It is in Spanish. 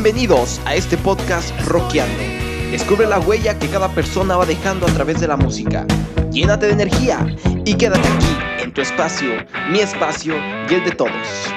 Bienvenidos a este podcast Rockeando. Descubre la huella que cada persona va dejando a través de la música. Llénate de energía y quédate aquí en tu espacio, mi espacio y el de todos.